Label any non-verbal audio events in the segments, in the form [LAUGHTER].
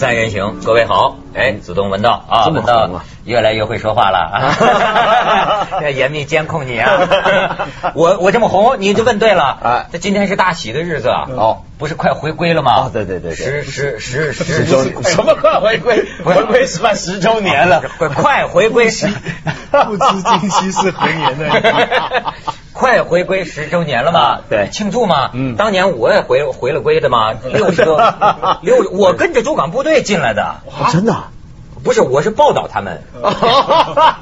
三人行，各位好，哎，子东闻道啊，闻道越来越会说话了啊，[LAUGHS] 要严密监控你啊。我我这么红，你就问对了。啊这今天是大喜的日子啊，哦，不是快回归了吗？哦对对对对十十十十十周年，什么快回归？回归什么十周年了，快 [LAUGHS] 快回归十，[LAUGHS] 不知今夕是何年呢？快回归十周年了嘛？啊对庆祝嘛。嗯当年我也回回了归的嘛，六十多六，我跟着驻港部队进来的。哦真的啊不是，我是报道他们，[LAUGHS]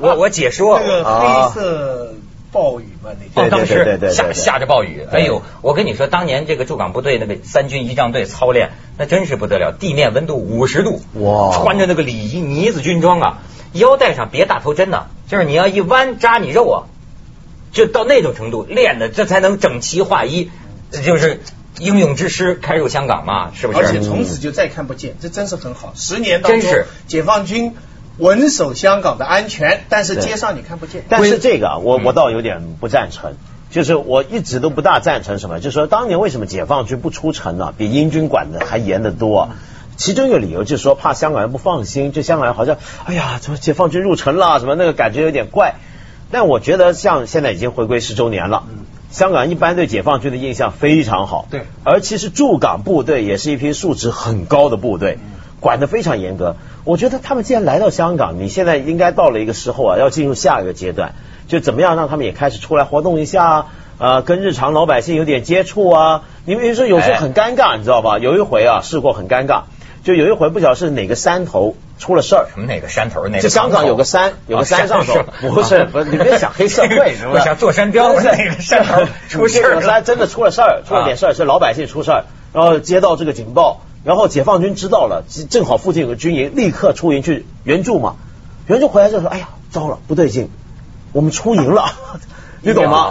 我我解说。那。个黑色暴雨嘛，那当对对对对时下下着暴雨，哎呦，我跟你说，当年这个驻港部队那个三军仪仗队操练，那真是不得了，地面温度五十度，哇。穿着那个里衣呢子军装啊，腰带上别大头针呢，就是你要一弯扎你肉啊，就到那种程度练的，这才能整齐划一，这就是英勇之师开入香港嘛，是不是？而且从此就再看不见，这真是很好。十年当中解放军稳守香港的安全，但是街上你看不见。但是这个啊我嗯我倒有点不赞成，就是我一直都不大赞成什么，就是说当年为什么解放军不出城呢？比英军管的还严得多。其中一个理由就是说怕香港人不放心，就香港人好像哎呀，怎么解放军入城了，什么那个感觉有点怪。但我觉得像现在已经回归十周年了，香港一般对解放军的印象非常好。对而其实驻港部队也是一批素质很高的部队，管得非常严格。我觉得他们既然来到香港，你现在应该到了一个时候啊，要进入下一个阶段，就怎么样让他们也开始出来活动一下啊，呃，跟日常老百姓有点接触啊。你比如说有时候很尴尬，你知道吧？有一回啊，试过很尴尬，就有一回不晓得是哪个山头出了事儿。什么哪个山头那个就香港有个山，有个山上头，[LAUGHS] 不是不是，你别想黑社会 [LAUGHS] 是不是？我想坐山雕不是那个山头 [LAUGHS] 出事儿了这个山真的出了事儿，出了点事儿，是老百姓出事儿，然后接到这个警报，然后解放军知道了，正好附近有个军营，立刻出营去援助嘛。援助回来就说，哎呀，糟了，不对劲，我们出营了。你懂吗？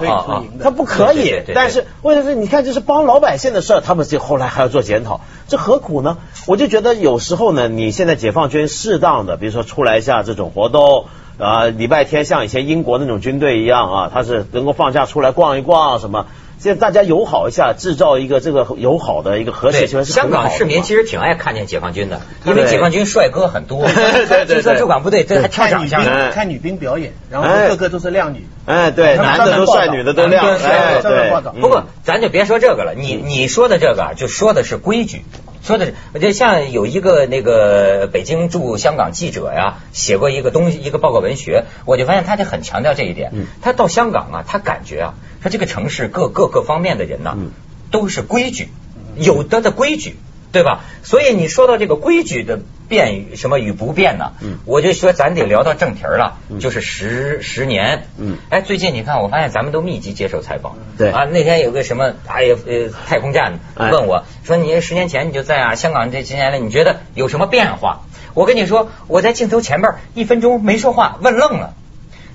他不可以对对对对，但是问题是，你看这是帮老百姓的事儿，他们这后来还要做检讨，这何苦呢？我就觉得有时候呢，你现在解放军适当的，比如说出来一下这种活动，啊，礼拜天像以前英国那种军队一样啊，他是能够放假出来逛一逛什么，现在大家友好一下，制造一个这个友好的一个和谐对，气氛是香。港市民其实挺爱看见解放军的，因为解放军帅哥很多。[LAUGHS] 对对对据说驻港部队这还挑看女兵长相呢。哎看女兵表演，然后哎个个都是靓女。哎，对，男的都帅，女的都亮，男的哎，对。不过咱就别说这个了，你你说的这个啊就说的是规矩，说的是，我觉得像有一个那个北京驻香港记者呀，写过一个东西，一个报告文学，我就发现他就很强调这一点。嗯他到香港啊，他感觉啊，说这个城市各各个方面的人呐、嗯都是规矩，有的的规矩。对吧？所以你说到这个规矩的变与什么与不变呢？嗯我就说咱得聊到正题儿了，嗯就是十十年。嗯哎，最近你看，我发现咱们都密集接受采访。对啊，那天有个什么，哎呀，呃，太空站哎问我说，你十年前你就在啊香港这些年来，你觉得有什么变化？我跟你说，我在镜头前边一分钟没说话，问愣了，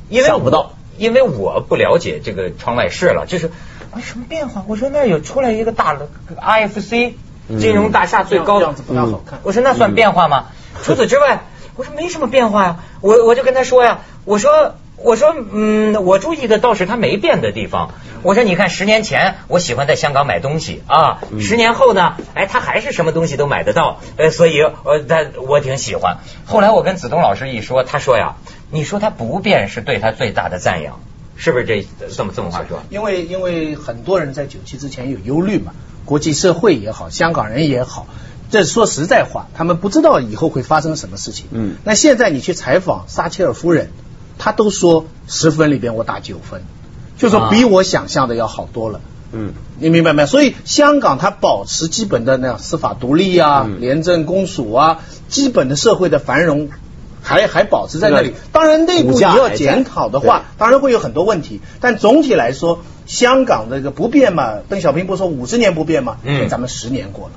因为想不到，因为我不了解这个窗外事了，就是啊什么变化？我说那有出来一个大的 IFC 嗯金融大厦最高的样子不大好看。我说那算变化吗？除此之外，我说没什么变化呀。我我就跟他说呀，我说我说嗯，我注意的倒是他没变的地方。我说你看，十年前我喜欢在香港买东西啊，十年后呢，哎，他还是什么东西都买得到，呃，所以呃，他我挺喜欢。后来我跟子东老师一说，他说呀，你说他不变是对他最大的赞扬，是不是这这么这么话说？因为因为很多人在九七之前有忧虑嘛，国际社会也好，香港人也好，这说实在话，他们不知道以后会发生什么事情。嗯那现在你去采访撒切尔夫人，她都说十分里边我打九分，就说比我想象的要好多了。嗯你明白没有？所以香港它保持基本的那样司法独立啊、嗯廉政公署啊，基本的社会的繁荣还还保持在那里。当然内部你要检讨的话，当然会有很多问题，但总体来说，香港这个不变嘛，邓小平不是说五十年不变嘛，嗯咱们十年过了。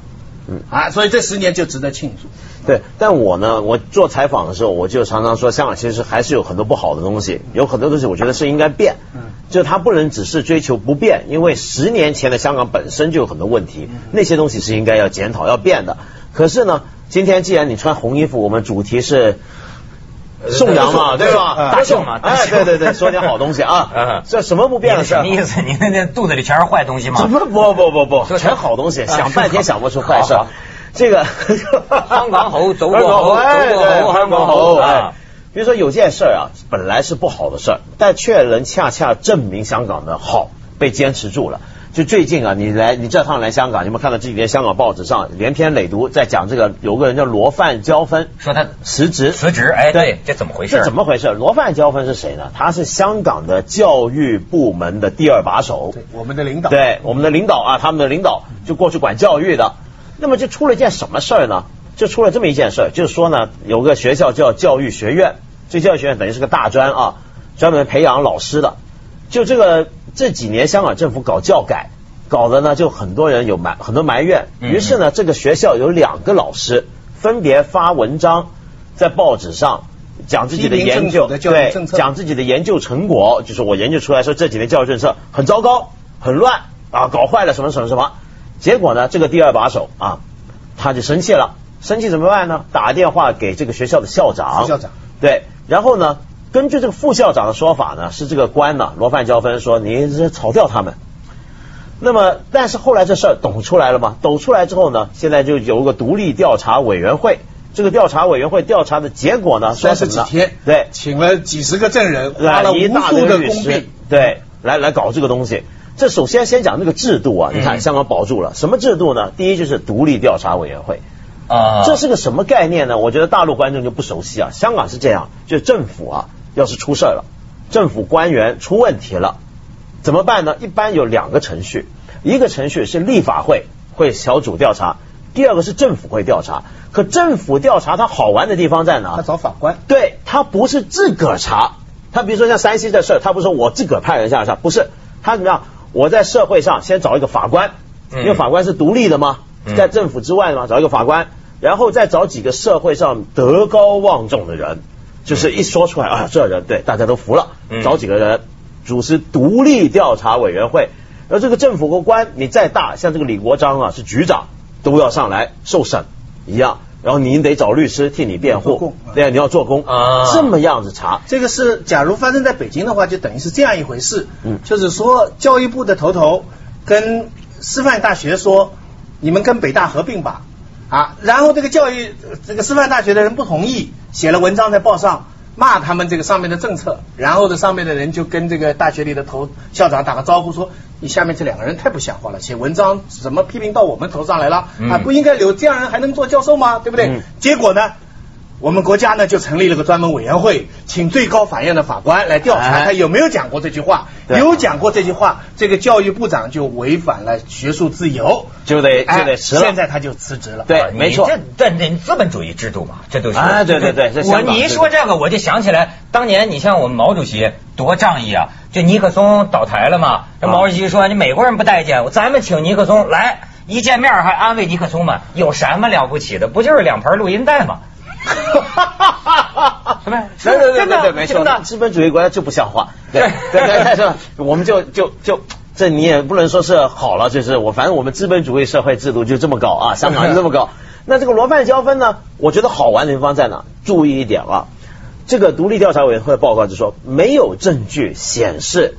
嗯啊，所以这十年就值得庆祝。对，但我呢，我做采访的时候，我就常常说，香港其实还是有很多不好的东西，有很多东西我觉得是应该变。嗯就它不能只是追求不变，因为十年前的香港本身就有很多问题，那些东西是应该要检讨、要变的。可是呢，今天既然你穿红衣服，我们主题是颂扬嘛，对吧？大宋嘛，大哎，宋对对对，说点好东西啊 [LAUGHS] 嗯。这什么不变的事什么？意思？你那那肚子里全是坏东西吗？不不不不不，全好东西，想半天想不出坏事好好。这个 [LAUGHS] 香港猴走过猴哎走过猴对香港猴猴啊哎。比如说有件事儿啊，本来是不好的事儿，但却能恰恰证明香港的好，被坚持住了。就最近啊，你来你这趟来香港，你有没有看到这几天香港报纸上连篇累牍在讲这个有个人叫罗范交芬，说他辞职辞职，哎，对，这怎么回事？这怎么回事？罗范交芬是谁呢？他是香港的教育部门的第二把手，对，我们的领导，对我们的领导啊，他们的领导就过去管教育的。那么就出了一件什么事儿呢？就出了这么一件事儿，就是说呢，有个学校叫教育学院，这教育学院等于是个大专啊，专门培养老师的。就这个这几年香港政府搞教改，搞的呢就很多人有埋很多埋怨，嗯于是呢这个学校有两个老师分别发文章在报纸上。讲自己的研究，对讲自己的研究成果，就是我研究出来说这几年教育政策很糟糕、很乱啊，搞坏了什么什么什么。结果呢，这个第二把手啊，他就生气了，生气怎么办呢？打电话给这个学校的校长，校长对，然后呢，根据这个副校长的说法呢，是这个官呢罗范椒芬说你这炒掉他们。那么，但是后来这事儿抖出来了嘛？抖出来之后呢，现在就有个独立调查委员会。这个调查委员会调查的结果呢，说三什么呢十几天，对，请了几十个证人，花了无来一大堆数的律师工币，，对，来来搞这个东西。这首先先讲那个制度啊，你看嗯香港保住了，什么制度呢？第一就是独立调查委员会，啊，这是个什么概念呢？我觉得大陆观众就不熟悉啊。香港是这样，就政府啊，要是出事儿了，政府官员出问题了，怎么办呢？一般有两个程序，一个程序是立法会会小组调查，第二个是政府会调查。可政府调查它好玩的地方在哪？他找法官，对他不是自个儿查，他比如说像山西这事儿，他不是说我自个儿派人下来查，不是他怎么样？我在社会上先找一个法官，嗯因为法官是独立的嘛，嗯在政府之外的嘛，找一个法官，然后再找几个社会上德高望重的人，就是一说出来啊，这人对大家都服了嗯，找几个人主持独立调查委员会，而这个政府和官你再大，像这个李国章啊是局长，都要上来受审一样。然后您得找律师替你辩护对，你要做工啊。这么样子查，这个是假如发生在北京的话，就等于是这样一回事。嗯。就是说教育部的头头跟师范大学说，你们跟北大合并吧，啊，然后这个教育这个师范大学的人不同意，写了文章在报上。骂他们这个上面的政策，然后这，上面的人就跟这个大学里的头校长打个招呼说：“你下面这两个人太不像话了，写文章怎么批评到我们头上来了？嗯啊，不应该留这样人还能做教授吗？对不对？”嗯结果呢，我们国家呢就成立了个专门委员会，请最高法院的法官来调查哎他有没有讲过这句话。对有讲过这句话，这个教育部长就违反了学术自由，就得哎就得辞了现在他就辞职了。对啊没错这这这资本主义制度嘛，这都是啊对对对这我你一说这个，我就想起来，当年你像我们毛主席多仗义啊，就尼克松倒台了嘛，这啊毛主席说你美国人不待见，咱们请尼克松来，一见面还安慰尼克松嘛，有什么了不起的？不就是两盘录音带吗？[LAUGHS] 是不是？对对对真的对对，没错真的，资本主义国家就不像话。对 [LAUGHS] 对对是我们就就就。这你也不能说是好了，就是我反正我们资本主义社会制度就这么搞啊，[LAUGHS] 香港就这么搞。那这个罗范交芬呢？我觉得好玩的地方在哪？注意一点啊，这个独立调查委员会报告就说没有证据显示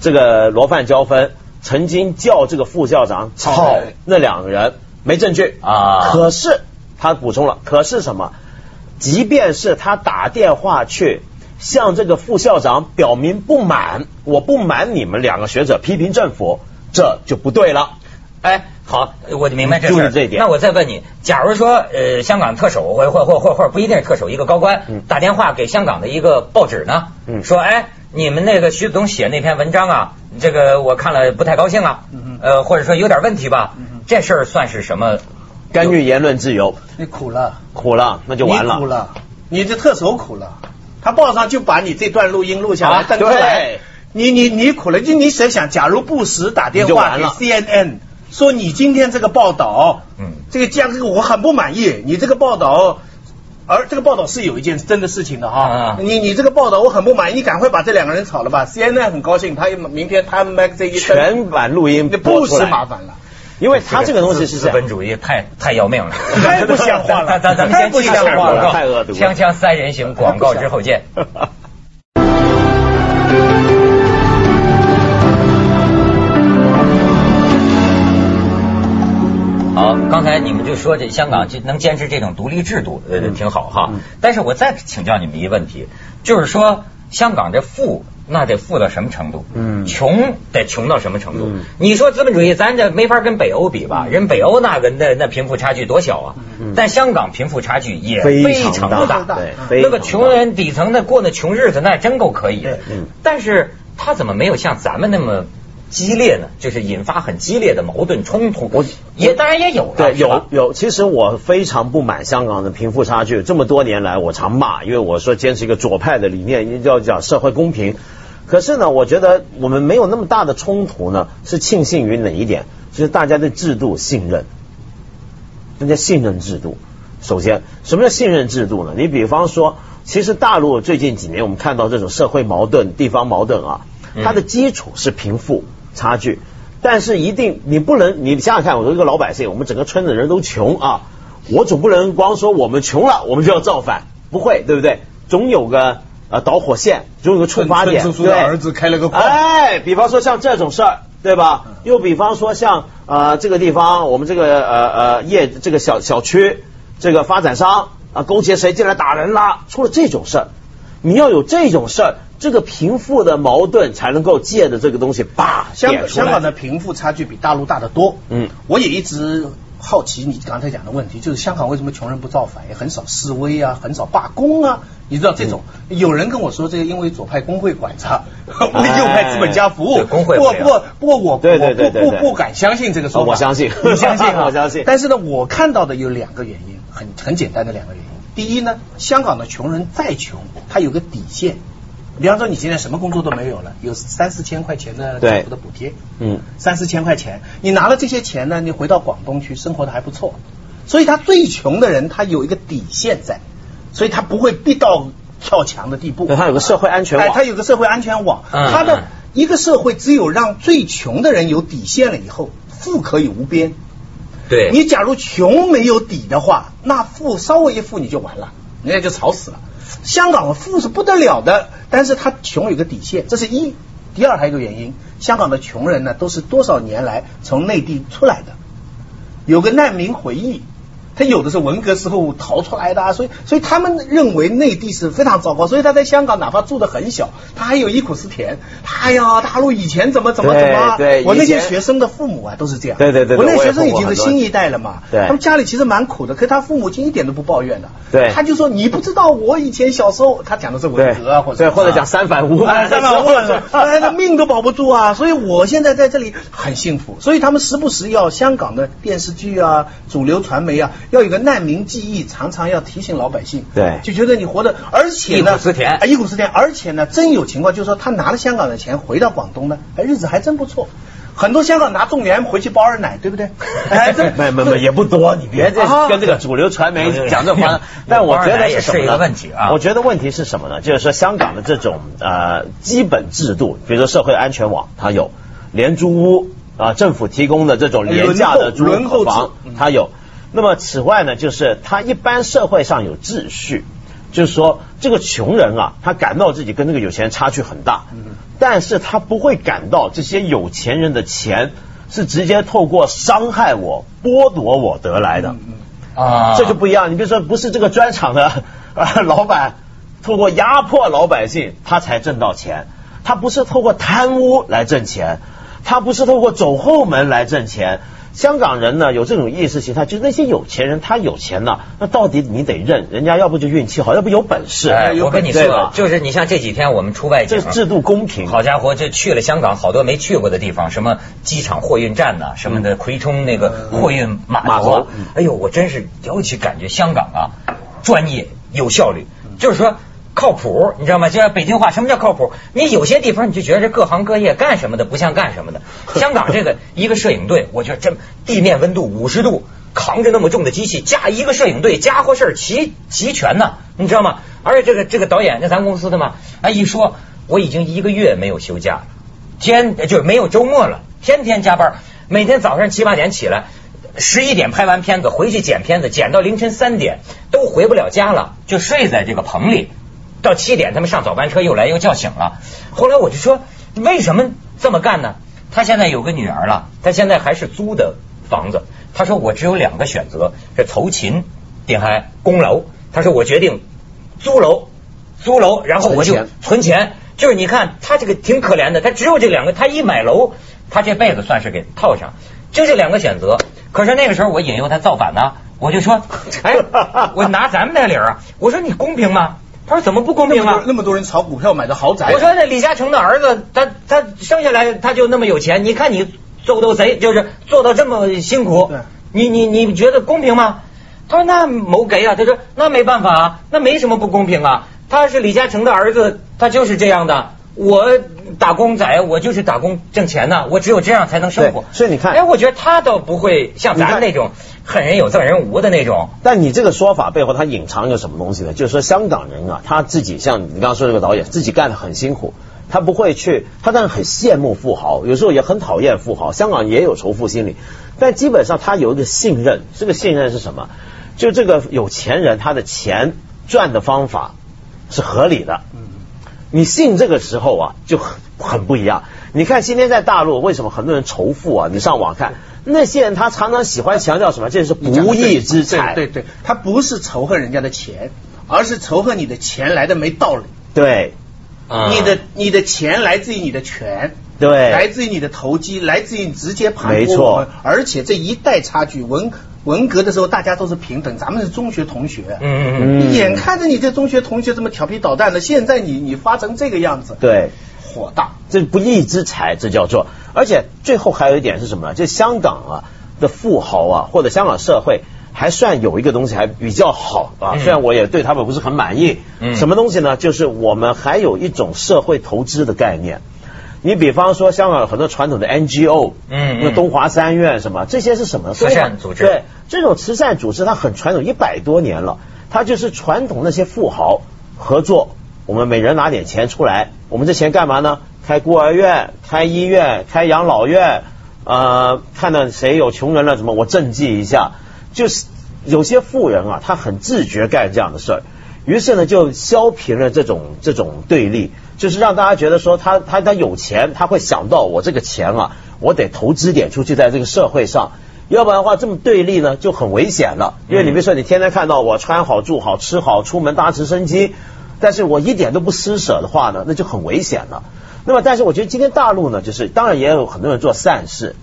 这个罗范交芬曾经叫这个副校长炒那两个人，没证据啊可是他补充了，可是什么？即便是他打电话去向这个副校长表明不满，我不满你们两个学者批评政府，这就不对了。哎，好，我就明白这事儿。注意这一点。那我再问你，假如说呃，香港特首或或或或或者不一定是特首，一个高官、嗯。打电话给香港的一个报纸呢，嗯。说哎，你们那个徐子东写那篇文章啊，这个我看了不太高兴啊，嗯。呃，或者说有点问题吧，嗯。这事儿算是什么？干预言论自由，你苦了，苦了那就完了。你苦了，你这特首苦了。他报上就把你这段录音录下来啊登出来对，你你你苦了，就你想想，假如布什打电话给 CNN 说你今天这个报道，嗯这个这样这个我很不满意，你这个报道。而这个报道是有一件真的事情的哈，啊你你这个报道我很不满意，你赶快把这两个人炒了吧。CNN 很高兴，他明天他们 Magazine 一，全版录音那布什播出来麻烦了。因为他这个东西是资本主义太太要命了，太不像话了咱咱咱们先去一下广告太恶毒了锵锵三人行广告之后见。好，刚才你们就说这香港就能坚持这种独立制度，呃，挺好哈。嗯但是我再请教你们一个问题，就是说香港这富那得富到什么程度？嗯穷得穷到什么程度？嗯你说资本主义，咱这没法跟北欧比吧？人北欧那个那那贫富差距多小啊！嗯但香港贫富差距也非非常大常的大，对那个穷人底层的过那穷日子，那真够可以的。嗯但是他怎么没有像咱们那么激烈呢？就是引发很激烈的矛盾冲突。我也当然也有了，对，有有，其实我非常不满香港的贫富差距。这么多年来，我常骂，因为我说坚持一个左派的理念，要讲社会公平。可是呢，我觉得我们没有那么大的冲突呢，是庆幸于哪一点？就是大家对制度信任，大家信任制度。首先，什么叫信任制度呢？你比方说，其实大陆最近几年我们看到这种社会矛盾、地方矛盾啊，它的基础是贫富差距。但是一定你不能，你想想看，我作为一个老百姓，我们整个村子人都穷啊，我总不能光说我们穷了，我们就要造反，不会，对不对？总有个呃导火线，总有个触发点。对儿子开了个矿哎，比方说像这种事儿，对吧？又比方说像呃这个地方，我们这个呃呃业这个小小区这个发展商啊勾结谁进来打人啦，出了这种事儿，你要有这种事儿，这个贫富的矛盾才能够借着这个东西叭香香港的贫富差距比大陆大得多。嗯，我也一直好奇你刚才讲的问题，就是香港为什么穷人不造反，也很少示威啊，很少罢工啊？你知道这种，嗯有人跟我说这个因为左派工会管着，[LAUGHS] 为右派资本家服务。工会不过不过不过我对对对对对我不不不敢相信这个说法。哦我相信 [LAUGHS] 你相信啊？[LAUGHS] 我相信但是呢，我看到的有两个原因，很很简单的两个原因。第一呢，香港的穷人再穷，他有个底线。比方说，你现在什么工作都没有了，有三四千块钱的政府的补贴，嗯三四千块钱，你拿了这些钱呢，你回到广东去生活的还不错。所以他最穷的人，他有一个底线在，所以他不会逼到跳墙的地步。对他有个社会安全网哎，他有个社会安全网。嗯他的嗯一个社会只有让最穷的人有底线了以后，富可以无边。对，你假如穷没有底的话，那富稍微一富你就完了，人家就吵死了。香港的富是不得了的，但是他穷有个底线，这是一。第二还有一个原因，香港的穷人呢都是多少年来从内地出来的，有个难民回忆。他有的是文革时候逃出来的、啊，所以所以他们认为内地是非常糟糕，所以他在香港哪怕住的很小，他还有忆苦思甜。哎呀，大陆以前怎么怎么怎么啊，对对我那些学生的父母啊都是这样。对对对对我那学生已经是新一代了嘛，对他们家里其实蛮苦的，可是他父母亲一点都不抱怨的。对他就说你不知道我以前小时候，他讲的是文革啊，或者对，或者讲三反五反，哎三反五反，哎，那命都保不住啊！所以我现在在这里很幸福。所以他们时不时要香港的电视剧啊、主流传媒啊，要有个难民记忆，常常要提醒老百姓。对就觉得你活得，而且呢，忆苦思甜啊忆苦思甜，而且呢，真有情况，就是说他拿了香港的钱回到广东呢，哎，日子还真不错。很多香港拿众联回去包二奶，对不对？[LAUGHS] 哎，这没没没也不多，你别这啊跟这个主流传媒讲这话。但我觉得？也是一个问题啊我觉得问题是什么呢？就是说香港的这种呃基本制度，比如说社会安全网，它有廉租屋啊、政府提供的这种廉价的租轮候房它有。那么此外呢，就是他一般社会上有秩序。就是说，这个穷人啊，他感到自己跟这个有钱人差距很大，但是他不会感到这些有钱人的钱是直接透过伤害我、剥夺我得来的，啊，这就不一样。你比如说，不是这个砖厂的呃老板透过压迫老百姓，他才挣到钱，他不是透过贪污来挣钱，他不是透过走后门来挣钱。香港人呢有这种意识形态，就是那些有钱人他有钱呢，那到底你得认，人家要不就运气好，要不有本事。哎，我跟你说就是你像这几天我们出外景这，制度公平。好家伙，这去了香港好多没去过的地方，什么机场货运站呐、什么的，葵冲那个货运码码头哎呦，我真是尤其感觉香港啊，专业有效率，就是说。靠谱，你知道吗？就像北京话，什么叫靠谱？你有些地方你就觉得这各行各业干什么的不像干什么的。[LAUGHS] 香港这个一个摄影队，我觉得这地面温度五十度，扛着那么重的机器，加一个摄影队，家伙事儿齐齐全呐，你知道吗？而且这个这个导演，那咱公司的嘛，哎一说我已经一个月没有休假了，天就是没有周末了，天天加班，每天早上七八点起来。十一点拍完片子，回去剪片子，剪到凌晨三点，都回不了家了，就睡在这个棚里。到七点，他们上早班车又来又叫醒了。后来我就说，为什么这么干呢？他现在有个女儿了，他现在还是租的房子，他说我只有两个选择，这筹勤，定还供楼。他说我决定租楼，租楼，然后我就存钱存钱。就是你看他这个挺可怜的，他只有这两个，他一买楼，他这辈子算是给套上，就这两个选择。可是那个时候我引诱他造反呢，我就说，哎，我拿咱们那理儿啊，我说你公平吗？他说怎么不公平啊那么多？人炒股票买的豪宅，我说那李嘉诚的儿子，他他生下来他就那么有钱，你看你做斗贼，就是做到这么辛苦，你你你觉得公平吗？他说那谋给啊，他说那没办法啊，那没什么不公平啊。他是李嘉诚的儿子，他就是这样的。我打工仔，我就是打工挣钱呢，我只有这样才能生活。所以你看哎，我觉得他倒不会像咱那种恨人有赠人无的那种。但你这个说法背后，他隐藏一个什么东西呢？就是说香港人啊，他自己像你刚刚说这个导演，自己干的很辛苦，他不会去，他当然很羡慕富豪，有时候也很讨厌富豪。香港也有仇富心理，但基本上他有一个信任，这个信任是什么？就这个有钱人他的钱赚的方法是合理的。你信这个时候啊，就很很不一样。你看今天在大陆，为什么很多人仇富啊？你上网看，那些人他常常喜欢强调什么？这是不义之财。对对对，他不是仇恨人家的钱，而是仇恨你的钱来的没道理。对嗯你的你的钱来自于你的权，对来自于你的投机，来自于你直接盘没错剥我们，而且这一代差距，文文革的时候大家都是平等，咱们是中学同学，嗯嗯嗯。嗯眼看着你这中学同学这么调皮捣蛋的，现在你你发成这个样子，对，火大。这不义之财，这叫做。而且最后还有一点是什么呢？就香港啊的富豪啊，或者香港社会还算有一个东西还比较好啊。嗯虽然我也对他们不是很满意。嗯什么东西呢？就是我们还有一种社会投资的概念。你比方说，香港有很多传统的 NGO，嗯嗯那东华三院什么，这些是什么？慈善组织对，这种慈善组织它很传统，一百多年了，它就是传统那些富豪合作，我们每人拿点钱出来，我们这钱干嘛呢？开孤儿院、开医院、开养老院，呃，看到谁有穷人了，什么我赈济一下，就是有些富人啊，他很自觉干这样的事儿。于是呢，就消平了这种这种对立，就是让大家觉得说他他他有钱，他会想到我这个钱啊，我得投资点出去在这个社会上，要不然的话这么对立呢就很危险了。因为你比如说你天天看到我穿好住好吃好出门搭直升机，但是我一点都不施舍的话呢，那就很危险了。那么但是我觉得今天大陆呢，就是当然也有很多人做善事，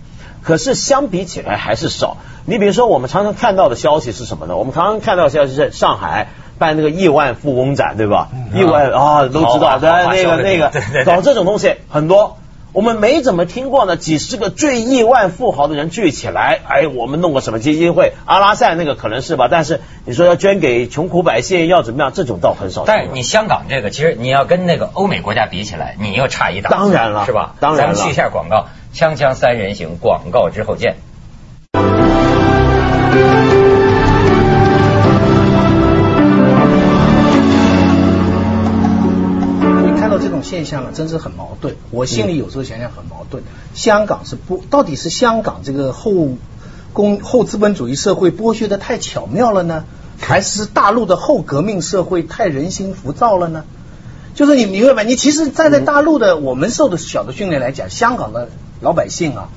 可是相比起来还是少。你比如说，我们常常看到的消息是什么呢？我们常常看到的消息是上海办那个亿万富翁展，对吧？亿万啊，都知道，对那个那个搞这种东西很多。我们没怎么听过呢，几十个最亿万富豪的人聚起来，哎，我们弄个什么基金会？阿拉善那个可能是吧，但是你说要捐给穷苦百姓，要怎么样？这种倒很少。但是你香港这个，其实你要跟那个欧美国家比起来，你又差一档，当然了是吧？当然了咱们去一下广告，锵锵三人行，广告之后见。现象啊，真是很矛盾。我心里有时候想想很矛盾。香港是不，到底是香港这个后工后资本主义社会剥削的太巧妙了呢，还是大陆的后革命社会太人心浮躁了呢？就是你明白吧？你其实站在大陆的我们受的小的训练来讲，香港的老百姓啊，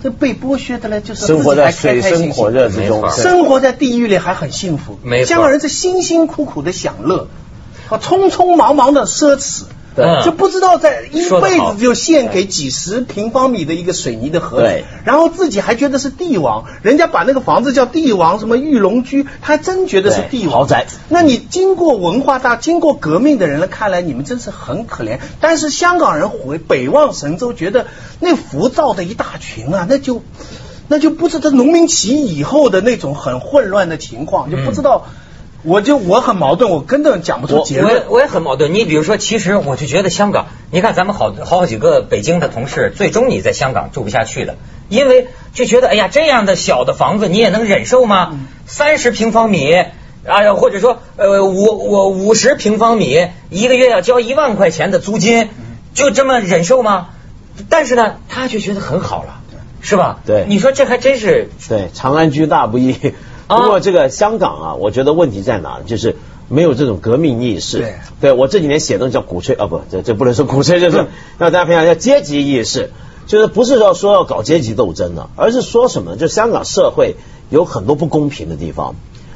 这被剥削的呢，就是生活在水深火热之中没，错生活在地狱里还很幸福。没错香港人是辛辛苦苦的享乐，啊，匆匆忙忙的奢侈。对就不知道在一辈子就献给几十平方米的一个水泥的盒子，然后自己还觉得是帝王，人家把那个房子叫帝王什么御龙居，他还真觉得是帝王豪宅。那你经过文化大、经过革命的人来看来，你们真是很可怜。但是香港人回北望神州，觉得那浮躁的一大群啊，那就那就不知道农民起义以后的那种很混乱的情况，就不知道。我就我很矛盾，我根本讲不出我结论。我也我也很矛盾。你比如说，其实我就觉得香港，你看咱们好好几个北京的同事，最终你在香港住不下去的，因为就觉得哎呀，这样的小的房子你也能忍受吗？三十平方米。哎呀，或者说，呃，五我五十平方米，一个月要交一万块钱的租金，就这么忍受吗？但是呢，他就觉得很好了，是吧？对你说这还真是对，长安居大不易。[LAUGHS] 啊不过这个香港啊，我觉得问题在哪？就是没有这种革命意识。对我这几年写东西叫鼓吹啊，不，这这不能说鼓吹，就是让大家培养一下阶级意识。就是不是要说要搞阶级斗争的，而是说什么呢？就香港社会有很多不公平的地方。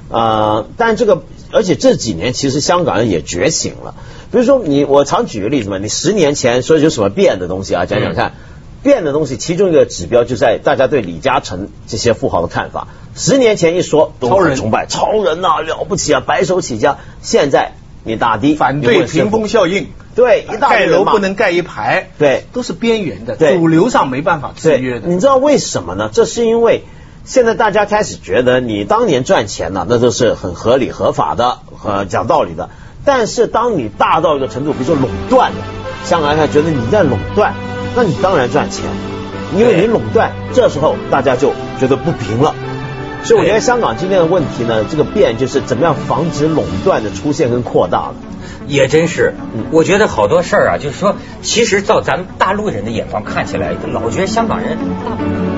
呃，但这个，而且这几年其实香港人也觉醒了。比如说你，我常举个例子嘛，你十年前说有什么变的东西啊，讲讲看。变的东西，其中一个指标就在大家对李嘉诚这些富豪的看法。十年前一说都很崇拜，超人呐了不起啊，白手起家。现在你打的反对屏风效应，对，一大盖楼不能盖一排，对，都是边缘的，对主流上没办法制约的。你知道为什么呢？这是因为现在大家开始觉得你当年赚钱呢，那都是很合理合法的，呃，讲道理的。但是当你大到一个程度，比如说垄断了，香港人觉得你在垄断。那你当然赚钱，因为你垄断，这时候大家就觉得不平了。所以我觉得香港今天的问题呢，这个变就是怎么样防止垄断的出现跟扩大了。也真是，我觉得好多事儿啊，就是说，其实照咱们大陆人的眼光看起来，老觉得香港人大。